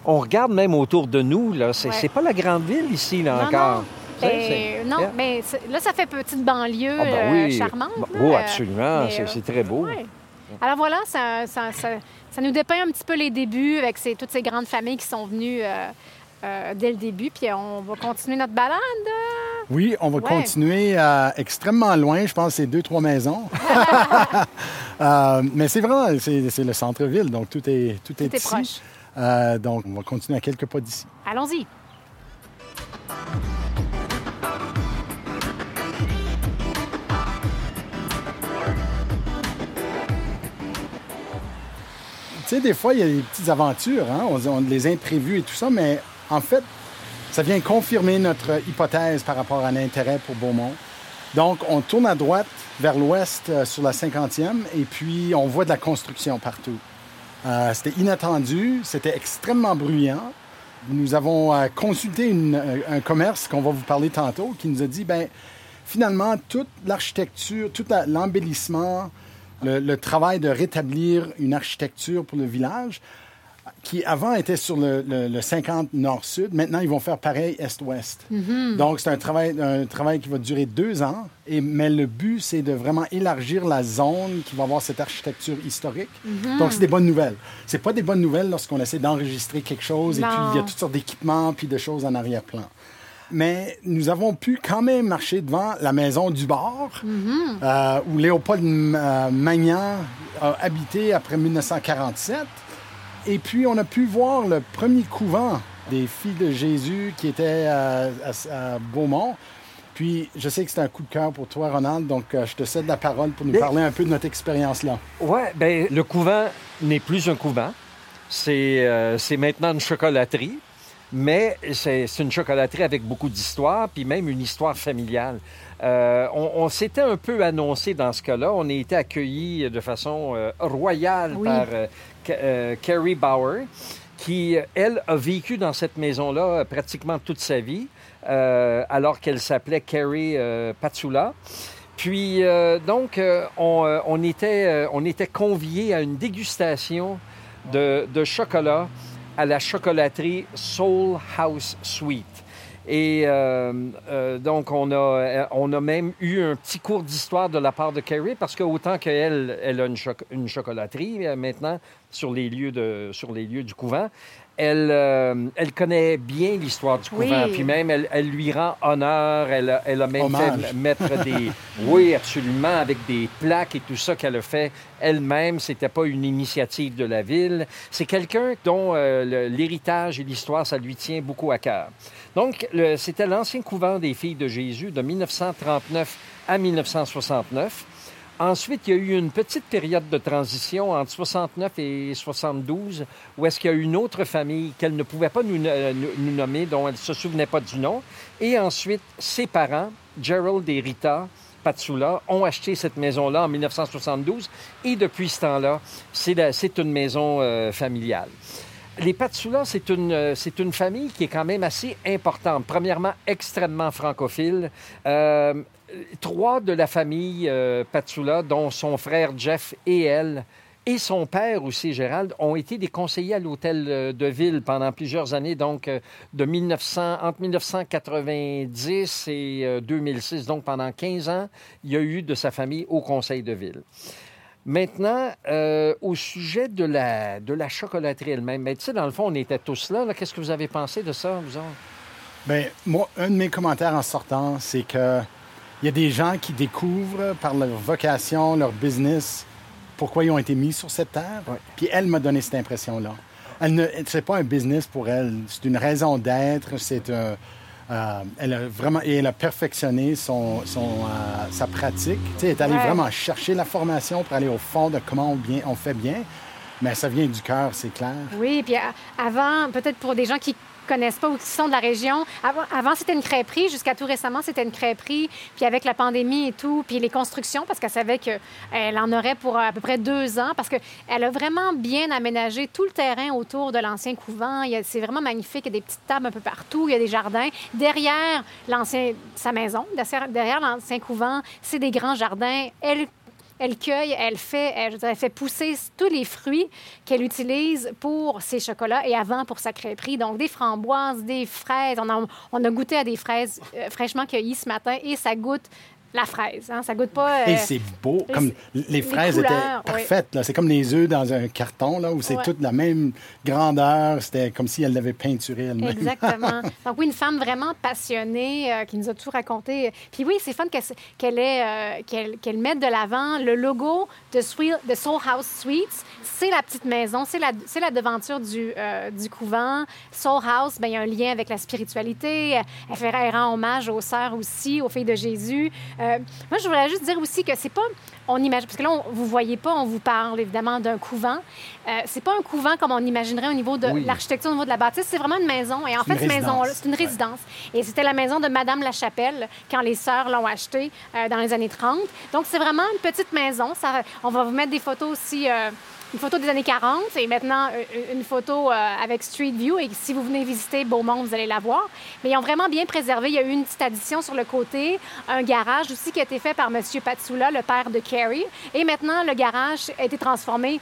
On regarde même autour de nous, là. C'est pas la grande ville ici, là, encore. Ben, non, mais là, ça fait petite banlieue ah, ben euh, charmante. Oui, absolument. C'est euh, très beau. Alors voilà, ça, ça, nous dépeint un petit peu les débuts avec toutes ces grandes familles qui sont venues euh, dès le début. Puis on va continuer notre balade. Oui, on va continuer extrêmement loin. Je pense que c'est deux, trois maisons. mais c'est vrai, c'est le centre-ville, donc tout est, tout, tout est, est ici. donc on va continuer à quelques pas d'ici. Allons-y. Tu sais, des fois, il y a des petites aventures, hein? on, on, les imprévus et tout ça, mais en fait, ça vient confirmer notre hypothèse par rapport à l'intérêt pour Beaumont. Donc, on tourne à droite vers l'ouest euh, sur la 50e et puis on voit de la construction partout. Euh, c'était inattendu, c'était extrêmement bruyant. Nous avons euh, consulté un commerce qu'on va vous parler tantôt qui nous a dit, ben finalement, toute l'architecture, tout l'embellissement, le, travail de rétablir une architecture pour le village qui avant était sur le, 50 nord-sud. Maintenant, ils vont faire pareil est-ouest. Mm-hmm. Donc, c'est un travail, un travail qui va durer deux ans. Et, mais le but, c'est de vraiment élargir la zone qui va avoir cette architecture historique. Mm-hmm. Donc, c'est des bonnes nouvelles. C'est pas des bonnes nouvelles lorsqu'on essaie d'enregistrer quelque chose et puis il y a toutes sortes d'équipements puis de choses en arrière-plan mais nous avons pu quand même marcher devant la maison du bord, mhm. euh, où Léopold euh, Magnan a habité après 1947. Et puis, on a pu voir le premier couvent des filles de Jésus qui était à, Beaumont. Puis, je sais que c'est un coup de cœur pour toi, Ronald, donc euh, je te cède la parole pour nous parler un peu de notre expérience là. Oui, bien, le couvent n'est plus un couvent. C'est maintenant une chocolaterie mais c'est une chocolaterie avec beaucoup d'histoire, puis même une histoire familiale. Euh, on, s'était un peu annoncé dans ce cas-là. On a été accueillis de façon euh, royale par euh, Carrie Bauer, qui, elle, a vécu dans cette maison-là pratiquement toute sa vie, alors qu'elle s'appelait Carrie Patsula. Puis, donc, on, on, était, on était conviés à une dégustation de, de chocolat à la chocolaterie Soul House Sweet. Et euh, euh, donc, on a, euh, on a même eu un petit cours d'histoire de la part de Carrie, parce que autant qu'elle, elle a une, une chocolaterie maintenant sur les lieux, de, sur les lieux du couvent, elle, euh, elle connaît bien l'histoire du Oui. couvent. Puis même, elle, elle lui rend honneur. Elle, a- elle a même Hommage. fait mettre des... oui, absolument, avec des plaques et tout ça qu'elle a fait elle-même. C'était pas une initiative de la ville. C'est quelqu'un dont euh, l'héritage et l'histoire, ça lui tient beaucoup à cœur. Donc, c'était l'ancien couvent des filles de Jésus de 1939 à 1969. Ensuite, il y a eu une petite période de transition entre 69 et 72, où est-ce qu'il y a eu une autre famille qu'elle ne pouvait pas nous, euh, nommer, dont elle ne se souvenait pas du nom. Et ensuite, ses parents, Gerald et Rita Patsula, ont acheté cette maison-là en 1972. Et depuis ce temps-là, c'est une maison euh, familiale. Les Patsula, c'est une, euh, c'est une famille qui est quand même assez importante. Premièrement, extrêmement francophile. Trois de la famille euh, Patsula, dont son frère Jeff et elle, et son père aussi, Gérald, ont été des conseillers à l'hôtel euh, de ville pendant plusieurs années, donc euh, de 1900, entre 1990 et euh, 2006, donc pendant 15 ans, il y a eu de sa famille au conseil de ville. Maintenant, au sujet de la, de la chocolaterie elle-même, mais tu sais, dans le fond, on était tous là. là. Qu'est-ce que vous avez pensé de ça, vous autres? Bien, moi, un de mes commentaires en sortant, c'est que il y a des gens qui découvrent par leur vocation, leur business, pourquoi ils ont été mis sur cette terre. Ouais. Puis elle m'a donné cette impression-là. Elle ne, c'est pas un business pour elle, c'est une raison d'être. C'est un, euh, elle a vraiment et elle a perfectionné son, son, euh, sa pratique. Tu sais, elle est allée Ouais. vraiment chercher la formation pour aller au fond de comment on, bien, on fait bien. Mais ça vient du cœur, c'est clair. Oui, puis avant, peut-être pour des gens qui connaissent pas ou qui sont de la région, avant, c'était une crêperie, jusqu'à tout récemment c'était une crêperie, puis avec la pandémie et tout, puis les constructions, parce qu'elle savait qu'elle en aurait pour à peu près deux ans, parce qu'elle a vraiment bien aménagé tout le terrain autour de l'ancien couvent. C'est vraiment magnifique, il y a des petites tables un peu partout, il y a des jardins. Derrière l'ancien, sa maison, derrière l'ancien couvent, c'est des grands jardins. Elle elle cueille, elle fait, elle, fait pousser tous les fruits qu'elle utilise pour ses chocolats et avant pour sa crêperie. Donc, des framboises, des fraises. On a, on a goûté à des fraises euh, fraîchement cueillies ce matin et ça goûte la fraise. Hein? Ça goûte pas. euh, Et c'est beau. Comme les les fraises couleurs, étaient parfaites. C'est comme les œufs dans un carton, là, où c'est Ouais. toute la même grandeur. C'était comme si elle l'avait peinturé elle-même. Exactement. Donc oui, une femme vraiment passionnée euh, qui nous a tout raconté. Puis oui, c'est fun qu'elle euh, qu'elle mette de l'avant le logo de, Sweet, de Soul House Sweets. C'est la petite maison, c'est la, devanture du, euh, du couvent. Soul House, ben, il y a un lien avec la spiritualité. Elle, fait, elle rend hommage aux sœurs aussi, aux filles de Jésus. Euh, moi, je voudrais juste dire aussi que c'est pas... On imagine, parce que là, on, vous voyez pas, on vous parle évidemment d'un couvent. Euh, c'est pas un couvent comme on imaginerait au niveau de Oui. l'architecture, au niveau de la bâtisse. C'est vraiment une maison. Et en fait, une cette résidence. c'est une résidence. Et c'était la maison de Madame Lachapelle quand les sœurs l'ont achetée euh, dans les années 30. Donc, c'est vraiment une petite maison. Ça, on va vous mettre des photos aussi. Euh, une photo des années 40 et maintenant euh, une photo euh, avec Street View. Et si vous venez visiter Beaumont, vous allez la voir. Mais ils ont vraiment bien préservé. Il y a eu une petite addition sur le côté, un garage aussi qui a été fait par M. Patsula, le père de Carrie. Et maintenant, le garage a été transformé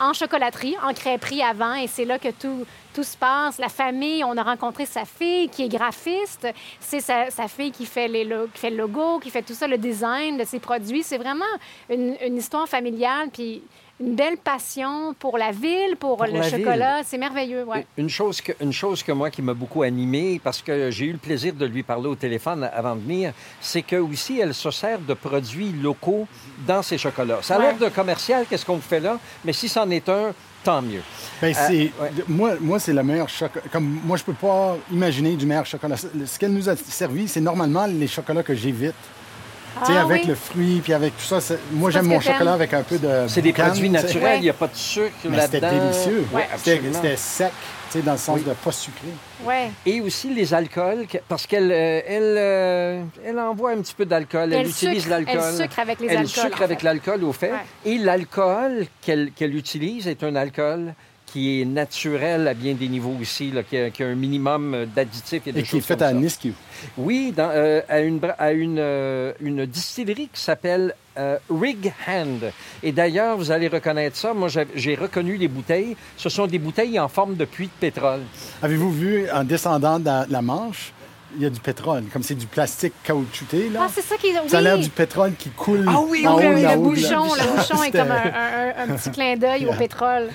en chocolaterie, en crêperie avant, et c'est là que tout, tout se passe. La famille, on a rencontré sa fille qui est graphiste. C'est sa, sa fille qui fait, les lo- qui fait le logo, qui fait tout ça, le design de ses produits. C'est vraiment une, une histoire familiale, puis une belle passion pour la ville, pour, Pour le la chocolat. C'est merveilleux, ouais. Une chose que, une chose que moi qui m'a beaucoup animé, parce que j'ai eu le plaisir de lui parler au téléphone avant de venir, c'est que aussi elle se sert de produits locaux dans ses chocolats. Ça a l'air d'un commercial, qu'est-ce qu'on fait là, mais si c'en est un, tant mieux. Ben, ouais. de- Moi, moi c'est le meilleur chocolat. Comme moi, je peux pas imaginer du meilleur chocolat. Ce qu'elle nous a servi, c'est normalement les chocolats que j'évite. Tu sais, Ah avec oui? le fruit, puis avec tout ça. Moi, j'aime mon chocolat avec un peu de. C'est des produits naturels, il n'y a pas de sucre Mais c'était là-dedans. délicieux. Oui, C'était, sec, tu sais, dans le sens Oui. de pas sucré. Ouais. Et aussi les alcools, parce qu'elle euh, elle, euh, elle envoie un petit peu d'alcool, elle, Elle utilise sucre- l'alcool. elle sucre avec les Elle alcools, sucre en avec fait. l'alcool, au fait. Ouais. Et l'alcool qu'elle qu'elle utilise est un alcool qui est naturel à bien des niveaux aussi, là, qui, a, qui a un minimum d'additifs et de Et qui est fait comme à. Nisku. Oui, dans, euh, à, une, à une, euh, une distillerie qui s'appelle euh, Rig Hand. Et d'ailleurs, vous allez reconnaître ça. Moi, j'ai j'ai reconnu les bouteilles. Ce sont des bouteilles en forme de puits de pétrole. Avez-vous vu, en descendant dans la Manche, il y a du pétrole. Comme c'est du plastique caoutchouté, là. Ah, c'est ça qui est. ça a l'air oui. du pétrole qui coule. Ah oui, en oui, haut, le, bouchon, le bouchon est comme un, un- un petit clin d'œil au pétrole.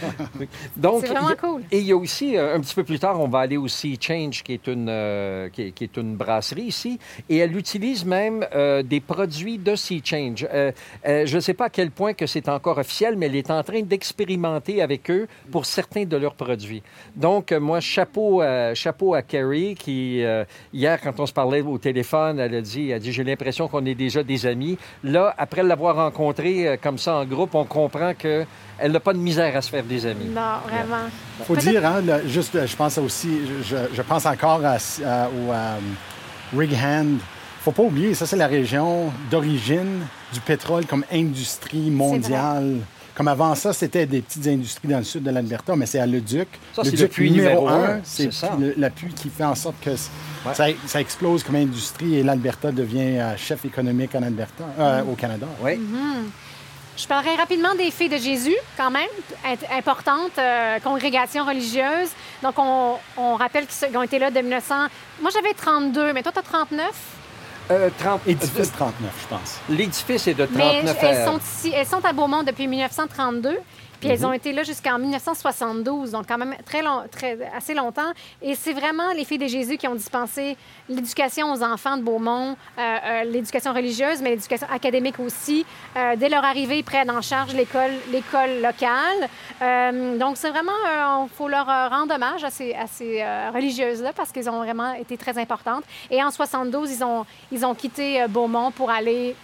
Donc, C'est vraiment cool. Et il y a aussi, euh, un petit peu plus tard, on va aller au Sea Change, qui est une, euh, qui est, qui est une brasserie ici, et elle utilise même euh, des produits de Sea Change. Euh, euh, je ne sais pas à quel point que c'est encore officiel, mais elle est en train d'expérimenter avec eux pour certains de leurs produits. Donc, moi, chapeau, à- chapeau à Carrie, qui, euh, hier, quand on se parlait au téléphone, elle a dit, elle a dit j'ai l'impression qu'on est déjà des amis. Là, après l'avoir rencontrée euh, comme ça en groupe, on comprend que elle n'a pas de misère à se faire des amis. Non, vraiment. faut Peut-être- dire, hein, le- juste, euh, je pense aussi, je, je pense encore à, à- au euh, Rig Hand. faut pas oublier, ça, c'est la région d'origine du pétrole comme industrie mondiale. Comme avant ça, c'était des petites industries dans le sud de l'Alberta, mais c'est à Leduc. Ça, le c'est Duc le puits numéro un, c'est c'est ça. le- la puits qui fait en sorte que Ouais. ça, ça explose comme industrie et l'Alberta devient euh, chef économique en Alberta, euh, au Canada. Oui. Je parlerai rapidement des filles de Jésus, quand même, importante euh, congrégation religieuse. Donc, on, on rappelle qu'ils ont été là de 1900. Moi, j'avais 32, mais toi, tu as 39. Euh, 30 Édifice 39, je pense. L'édifice est de Mais 39 elles euh, sont ici, elles sont à Beaumont depuis 1932. Puis Mhm. elles ont été là jusqu'en 1972, donc quand même très long, très, assez longtemps. Et c'est vraiment les filles de Jésus qui ont dispensé l'éducation aux enfants de Beaumont, euh, euh, l'éducation religieuse, mais l'éducation académique aussi. Euh, dès leur arrivée, ils prennent en charge l'école, l'école locale. Donc c'est vraiment, il faut leur rendre hommage à ces, à ces religieuses-là parce qu'elles ont vraiment été très importantes. Et en 72, ils ont, ils ont quitté Beaumont pour aller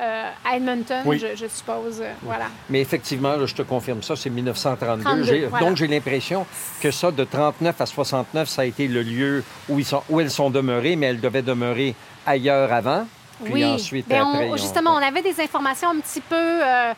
euh, à Edmonton, Oui. je, je suppose. euh, Voilà. Mais effectivement, là, je te confirme ça, c'est 1932. 32, J'ai- voilà. Donc, j'ai l'impression que ça, de 39 à 69, ça a été le lieu où, ils sont, où elles sont demeurées, mais elles devaient demeurer ailleurs avant. Puis ensuite, Ben, après, justement, on avait des informations un petit peu, euh,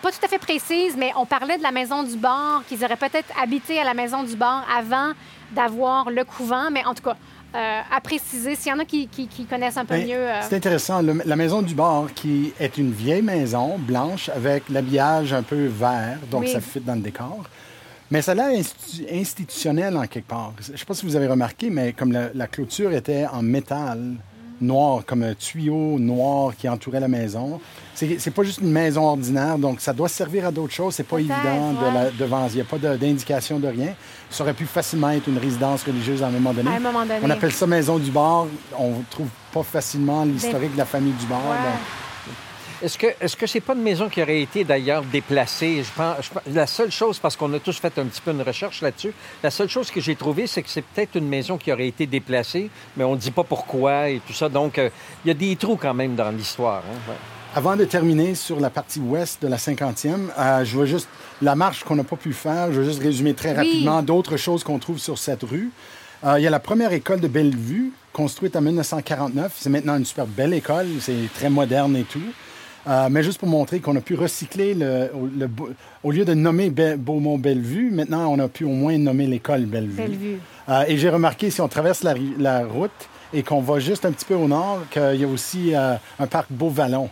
pas tout à fait précises, mais on parlait de la maison du bord, qu'ils auraient peut-être habité à la maison du bord avant d'avoir le couvent, mais en tout cas, euh, à préciser, s'il y en a qui, qui- qui connaissent un peu Ben, mieux. euh, C'est intéressant. Le- la maison du bord, qui est une vieille maison blanche avec l'habillage un peu vert, donc Oui. ça fit dans le décor. Mais ça a l'air institu- institutionnel en quelque part. Je ne sais pas si vous avez remarqué, mais comme la, la clôture était en métal noir, comme un tuyau noir qui entourait la maison. C'est pas juste une maison ordinaire, donc ça doit servir à d'autres choses. C'est pas évident de la, devant. Il n'y a pas d'indication de, rien. Ça aurait pu facilement être une résidence religieuse à un moment donné. À un moment donné. On appelle ça maison du bord. On trouve pas facilement l'historique de la famille du bord. Ouais. Est-ce que est-ce que c'est pas une maison qui aurait été d'ailleurs déplacée? Je pense, je pense- la seule chose parce qu'on a tous fait un petit peu une recherche là-dessus. La seule chose que j'ai trouvée, c'est que c'est peut-être une maison qui aurait été déplacée, mais on ne dit pas pourquoi et tout ça. Donc euh, il y a des trous quand même dans l'histoire. hein. Ouais. Avant de terminer sur la partie ouest de la 50e, euh, je veux juste la marche qu'on n'a pas pu faire. Je veux juste résumer très Oui. rapidement d'autres choses qu'on trouve sur cette rue. Euh, il y a la première école de Bellevue, construite en 1949. C'est maintenant une super belle école. C'est très moderne et tout. Euh, mais juste pour montrer qu'on a pu recycler le, le- au lieu de nommer Be- Beaumont-Bellevue, maintenant on a pu au moins nommer l'école Bellevue. Bellevue. Euh, et j'ai remarqué, si on traverse la, route et qu'on va juste un petit peu au nord, qu'il y a aussi euh, un parc Beau-Vallon.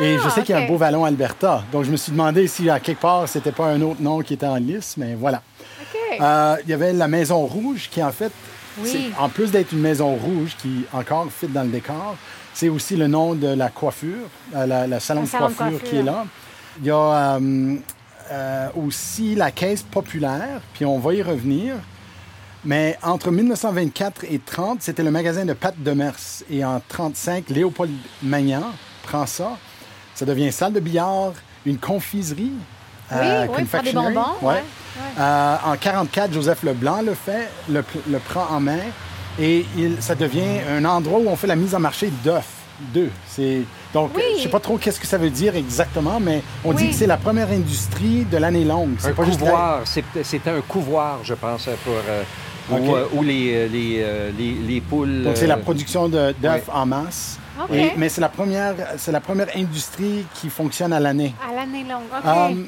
et je sais qu'il y a un Ah. Beau-Vallon Alberta. Donc je me suis demandé si à quelque part, c'était pas un autre nom qui était en lice, mais voilà. OK. Il y avait la Maison Rouge qui, en fait, Oui. en plus d'être une maison rouge qui encore fit dans le décor, c'est aussi le nom de la coiffure, euh, la, la salon Le de salon de coiffure, qui est là. Il y a euh, euh, aussi la caisse populaire, puis on va y revenir. Mais entre 1924 et 30, c'était le magasin de Pat Demers. Et en 35, Léopold Magnan prend ça. Ça devient salle de billard, une confiserie. Oui, oui, faire des confectionery. bonbons, Ouais. ouais, Euh, en 44, Joseph Leblanc le fait, le, le prend en main. Et il, ça devient un endroit où on fait la mise en marché d'œufs. C'est, donc, Oui. je ne sais pas trop qu'est-ce que ça veut dire exactement, mais on dit que c'est la première industrie de l'année longue. C'est Un pas juste la- couvoir, c'était un couvoir, je pense, pour euh, où, euh, où les, les, euh, les, les poules. Donc, c'est la euh, production d'œufs en masse. OK. Et- mais c'est la, première, c'est la première industrie qui fonctionne à l'année. À l'année longue. OK. Um,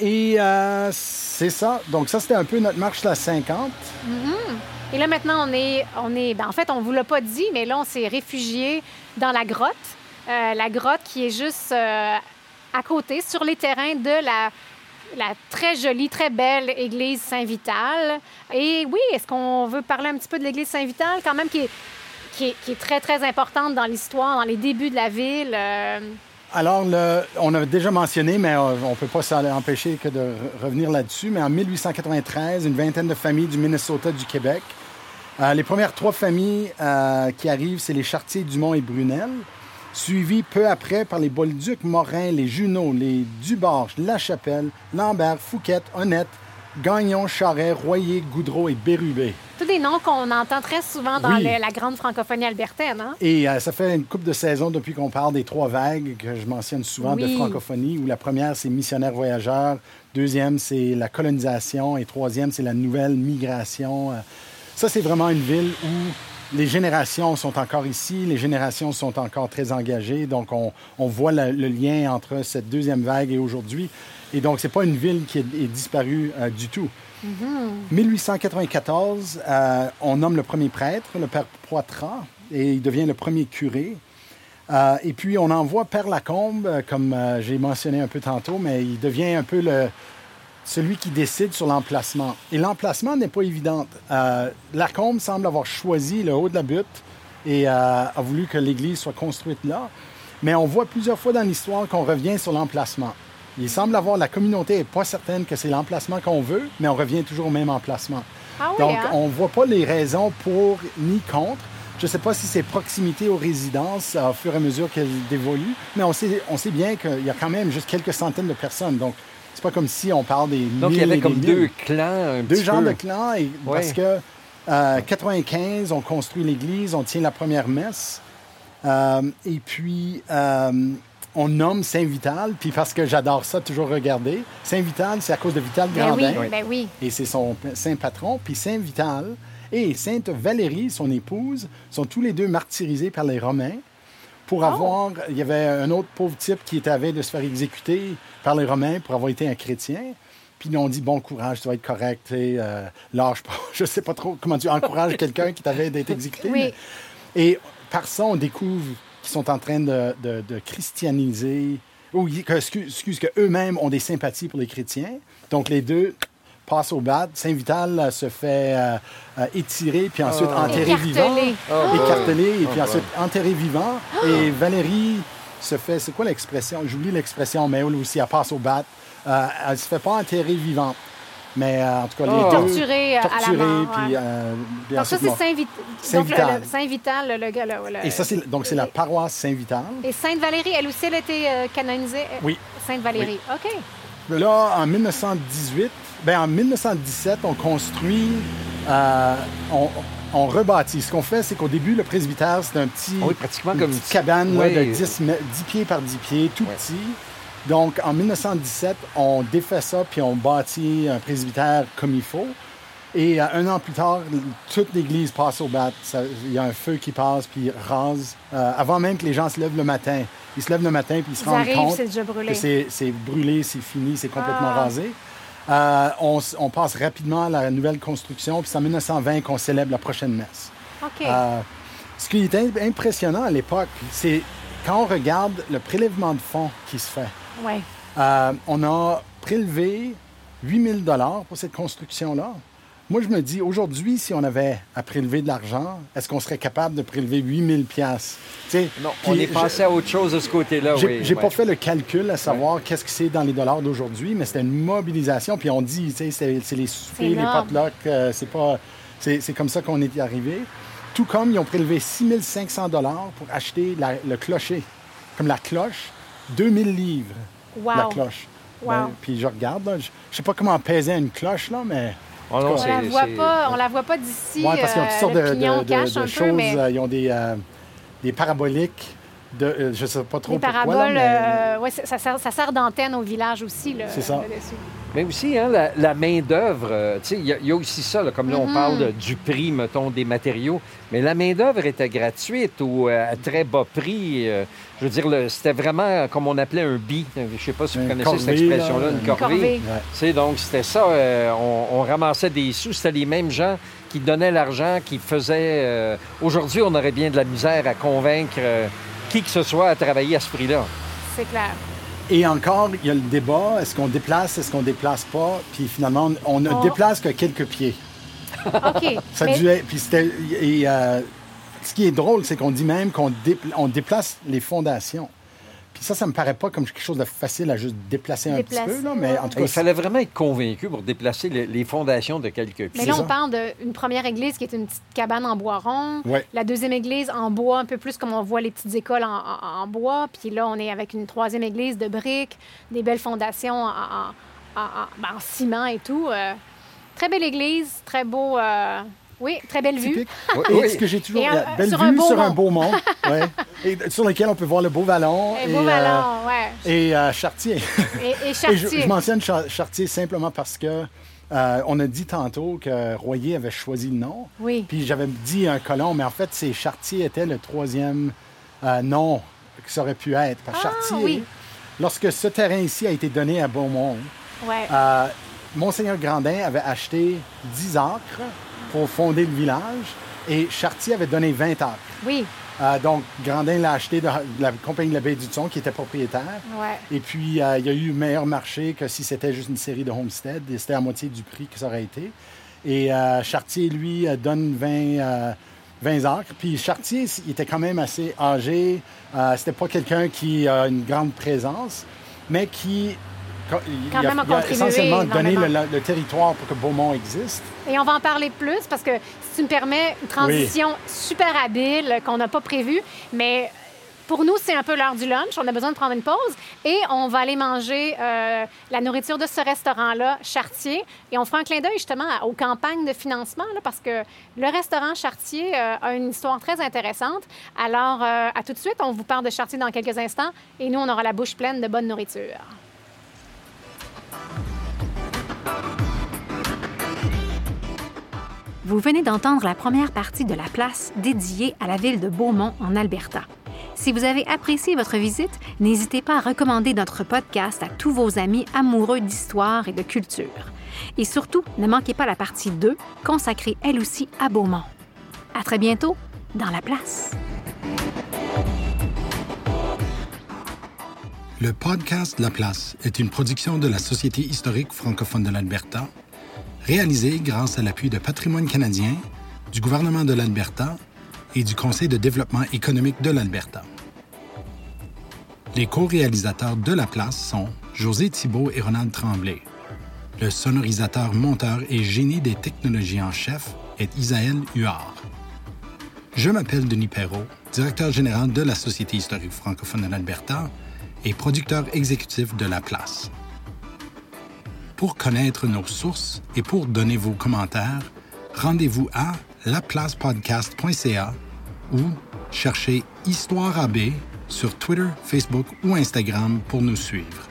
et euh, c'est ça. Donc, ça, c'était un peu notre marche la 50. Et là, maintenant, on est. On est ben, en fait, on ne vous l'a pas dit, mais là, on s'est réfugié dans la grotte. Euh, la grotte qui est juste euh, à côté, sur les terrains de la, très jolie, très belle église Saint-Vital. Et oui, est-ce qu'on veut parler un petit peu de l'église Saint-Vital, quand même, qui est, très, très importante dans l'histoire, dans les débuts de la ville? Alors, on a déjà mentionné, mais euh, on ne peut pas s'en empêcher que de re- revenir là-dessus, mais en 1893, une vingtaine de familles du Minnesota, du Québec. Euh, les premières trois familles euh, qui arrivent, c'est les Chartier, Dumont et Brunel, suivis peu après par les Bolduc, Morin, les Junot, les Dubarge, La Chapelle, Lambert, Fouquet, Honnête, Gagnon, Charret, Royer, Goudreau et Bérubé. tous des noms qu'on entend très souvent dans Oui. le- la grande francophonie albertaine. Hein? Et euh, ça fait une couple de saisons depuis qu'on parle des trois vagues que je mentionne souvent de francophonie, où la première, c'est missionnaires voyageurs, deuxième, c'est la colonisation, et troisième, c'est la nouvelle migration. Euh, Ça, c'est vraiment une ville où les générations sont encore ici, les générations sont encore très engagées, donc on, on voit la- le lien entre cette deuxième vague et aujourd'hui. Et donc, c'est pas une ville qui est, est disparue euh, du tout. 1894, euh, on nomme le premier prêtre, le père Poitras, et il devient le premier curé. Euh, et puis, on envoie Père Lacombe, comme j'ai mentionné un peu tantôt, mais il devient un peu le, celui qui décide sur l'emplacement. Et l'emplacement n'est pas évident. Lacombe semble avoir choisi le haut de la butte et a voulu que l'église soit construite là. Mais on voit plusieurs fois dans l'histoire qu'on revient sur l'emplacement. Il semble avoir, la communauté n'est pas certaine que c'est l'emplacement qu'on veut, mais on revient toujours au même emplacement. Ah oui, Donc, hein? on ne voit pas les raisons pour ni contre. Je ne sais pas si c'est proximité aux résidences au fur et à mesure qu'elles évoluent, mais on sait, on sait bien qu'il y a quand même juste quelques centaines de personnes. Donc, c'est pas comme si on parle des Donc, il y avait comme deux clans un Deux petit genres peu. de clans, et parce que euh, 95, on construit l'église, on tient la première messe, euh, et puis euh, on nomme Saint-Vital, puis parce que j'adore ça, toujours regarder. Saint-Vital, c'est à cause de Vital Ben oui, Grandin ben oui. et c'est son saint patron. Puis Saint Vital et Sainte Valérie, son épouse, sont tous les deux martyrisés par les Romains pour avoir. Il y avait un autre pauvre type qui était à veille de se faire exécuter par les Romains pour avoir été un chrétien. Puis ils ont dit bon courage, tu vas être correct, euh, lâche pas. Je sais pas trop comment tu encourages quelqu'un qui t'avait d'être exécuté. Oui. mais- Et par ça, on découvre sont en train de, de- de christianiser, ou que, excuse, excuse, que eux-mêmes ont des sympathies pour les chrétiens. Donc les deux passent au bad. Saint-Vital euh, se fait euh, euh, étirer, puis ensuite enterrer vivant. Écartelé. Écartelé, et puis ensuite enterré vivant. Et Valérie se fait, c'est quoi l'expression? J'oublie l'expression, mais elle aussi, elle passe au bat. Euh, elle se fait pas enterrer vivante. Mais euh, en tout cas, les Oh. deux... Torturée, euh, à la torturée, mort, puis, ouais. euh, puis Donc ça, c'est. Saint-Vital. Saint-Vital. Donc, le, le Saint-Vital, le, le gars, là. le- Et ça, c'est, donc c'est la paroisse Saint-Vital. Et Sainte-Valérie, elle aussi, elle a été euh, canonisée? Oui. Sainte-Valérie, OK. Là, en 1918, ben en 1917, on construit, euh, on, on rebâtit. Ce qu'on fait, c'est qu'au début, le presbytère, c'était un petit, Oui, pratiquement une comme petite une cabane là, de 10, mè- 10 pieds par 10 pieds, tout petit. Donc, en 1917, on défait ça, puis on bâtit un presbytère comme il faut. Et euh, un an plus tard, toute l'église passe au bat. Il y a un feu qui passe, puis rase. euh, avant même que les gens se lèvent le matin. Ils se lèvent le matin, puis ils se Ils rendent arrivent, compte c'est déjà brûlé. que c'est brûlé, c'est fini, c'est complètement Ah. rasé. Euh, on, passe rapidement à la nouvelle construction, puis c'est en 1920 qu'on célèbre la prochaine messe. Ce qui est im- impressionnant à l'époque, c'est quand on regarde le prélèvement de fonds qui se fait. Ouais. Euh, on a prélevé 8000 dollars pour cette construction-là. Moi, je me dis, aujourd'hui, si on avait à prélever de l'argent, est-ce qu'on serait capable de prélever 8000 piastres? Tu sais, Non, puis on est passé à autre chose de ce côté-là, j'ai oui. j'ai ouais. pas fait le calcul à savoir qu'est-ce que c'est dans les dollars d'aujourd'hui, mais c'était une mobilisation. Puis on dit, tu sais, c'est c'est les soupers, les potlucks, euh, c'est pas, c'est c'est comme ça qu'on est arrivé. Tout comme ils ont prélevé 6500 dollars pour acheter la- le clocher, comme la cloche, 2000 livres Wow. la cloche. Wow. Ben, puis je regarde, là, je, je sais pas comment peser une cloche là, mais Oh non, On la voit c'est- pas, on la voit pas d'ici. ouais, parce qu'ils ont toutes euh, sortes de, de- de- cache de un peu, choses. mais euh, ils ont des, euh, des paraboliques. De, euh, je sais pas trop les pourquoi. paraboles, là, mais- euh, ouais, ça, sert, ça sert d'antenne au village aussi. Là, C'est ça. Mais aussi, hein, la, la main-d'œuvre, tu sais, il y, a- il y a aussi ça, là, comme là, Mm-hmm. on parle de- du prix, mettons, des matériaux, mais la main-d'œuvre était gratuite ou euh, à très bas prix. Euh, je veux dire, c'était vraiment comme on appelait un bi. Je sais pas si vous Une connaissez cette expression-là, là, une une corvée. corvée. Ouais. Tu sais, donc, c'était ça. euh, on, on ramassait des sous. C'était les mêmes gens qui donnaient l'argent, qui faisaient. euh, Aujourd'hui, on aurait bien de la misère à convaincre euh, qui que ce soit à travailler à ce prix-là. C'est clair. Et encore, il y a le débat, est-ce qu'on déplace, est-ce qu'on déplace pas? Puis finalement, on ne Oh. déplace que quelques pieds. OK. Ça Mais- durait- puis c'était, et, euh, ce qui est drôle, c'est qu'on dit même qu'on dépla- on déplace les fondations. Puis ça, ça me paraît pas comme quelque chose de facile à juste déplacer un Déplacer, petit peu, là, mais en tout Il cas, fallait vraiment être convaincu pour déplacer les, les fondations de quelques Mais pieds. là, C'est on parle d'une première église qui est une petite cabane en bois rond. Ouais. La deuxième église en bois, un peu plus comme on voit les petites écoles en, en- en bois. Puis là, on est avec une troisième église de briques, des belles fondations en, en- en- en- ben, en ciment et tout. Euh, très belle église, très beau. euh, oui, très belle vue. Oui, Et oui. ce que j'ai toujours, un- la belle sur vue un beau sur un beau mont, ouais, et sur lequel on peut voir le beau vallon. Et et, beau euh, ouais. et euh, Chartier. Et, et Et je, Chartier. je mentionne Char- Chartier simplement parce que euh, on a dit tantôt que Royer avait choisi le nom. Oui. Puis j'avais dit un colon, mais en fait, c'est Chartier était le troisième euh, nom que ça aurait pu être. Parce que Ah, Chartier, oui. lorsque ce terrain ici a été donné à Beaumont, Ouais. Monseigneur Grandin avait acheté 10 acres pour fonder le village et Chartier avait donné 20 acres. Oui, Euh, donc, Grandin l'a acheté de de la compagnie de la Baie du Thon, qui était propriétaire. ouais. Et puis, euh, il y a eu meilleur marché que si c'était juste une série de homestead. Et C'était à moitié du prix que ça aurait été. Et euh, Chartier, lui, donne 20, euh, 20 acres. Puis Chartier, il était quand même assez âgé. C'était pas quelqu'un qui a une grande présence, mais qui co- il Quand a, même a il a essentiellement donné le, le territoire pour que Beaumont existe. Et on va en parler plus parce que si tu me permets, une transition super habile qu'on n'a pas prévue, mais pour nous, c'est un peu l'heure du lunch. On a besoin de prendre une pause et on va aller manger euh, la nourriture de ce restaurant-là, Chartier. Et on fera un clin d'œil justement aux campagnes de financement là, parce que le restaurant Chartier euh, a une histoire très intéressante. Alors, euh, à tout de suite, on vous parle de Chartier dans quelques instants et nous, on aura la bouche pleine de bonne nourriture. Vous venez d'entendre la première partie de la place dédiée à la ville de Beaumont en Alberta. Si vous avez apprécié votre visite, n'hésitez pas à recommander notre podcast à tous vos amis amoureux d'histoire et de culture. Et surtout, ne manquez pas la partie 2, consacrée elle aussi à Beaumont. À très bientôt dans la place. Le podcast La Place est une production de la Société historique francophone de l'Alberta, réalisée grâce à l'appui de Patrimoine canadien, du gouvernement de l'Alberta et du Conseil de développement économique de l'Alberta. Les co-réalisateurs de La Place sont José Thibault et Ronald Tremblay. Le sonorisateur, monteur et génie des technologies en chef est Isaël Huard. Je m'appelle Denis Perrault, directeur général de la Société historique francophone de l'Alberta et producteur exécutif de La Place. Pour connaître nos sources et pour donner vos commentaires, rendez-vous à laplacepodcast.ca ou cherchez Histoire AB sur Twitter, Facebook ou Instagram pour nous suivre.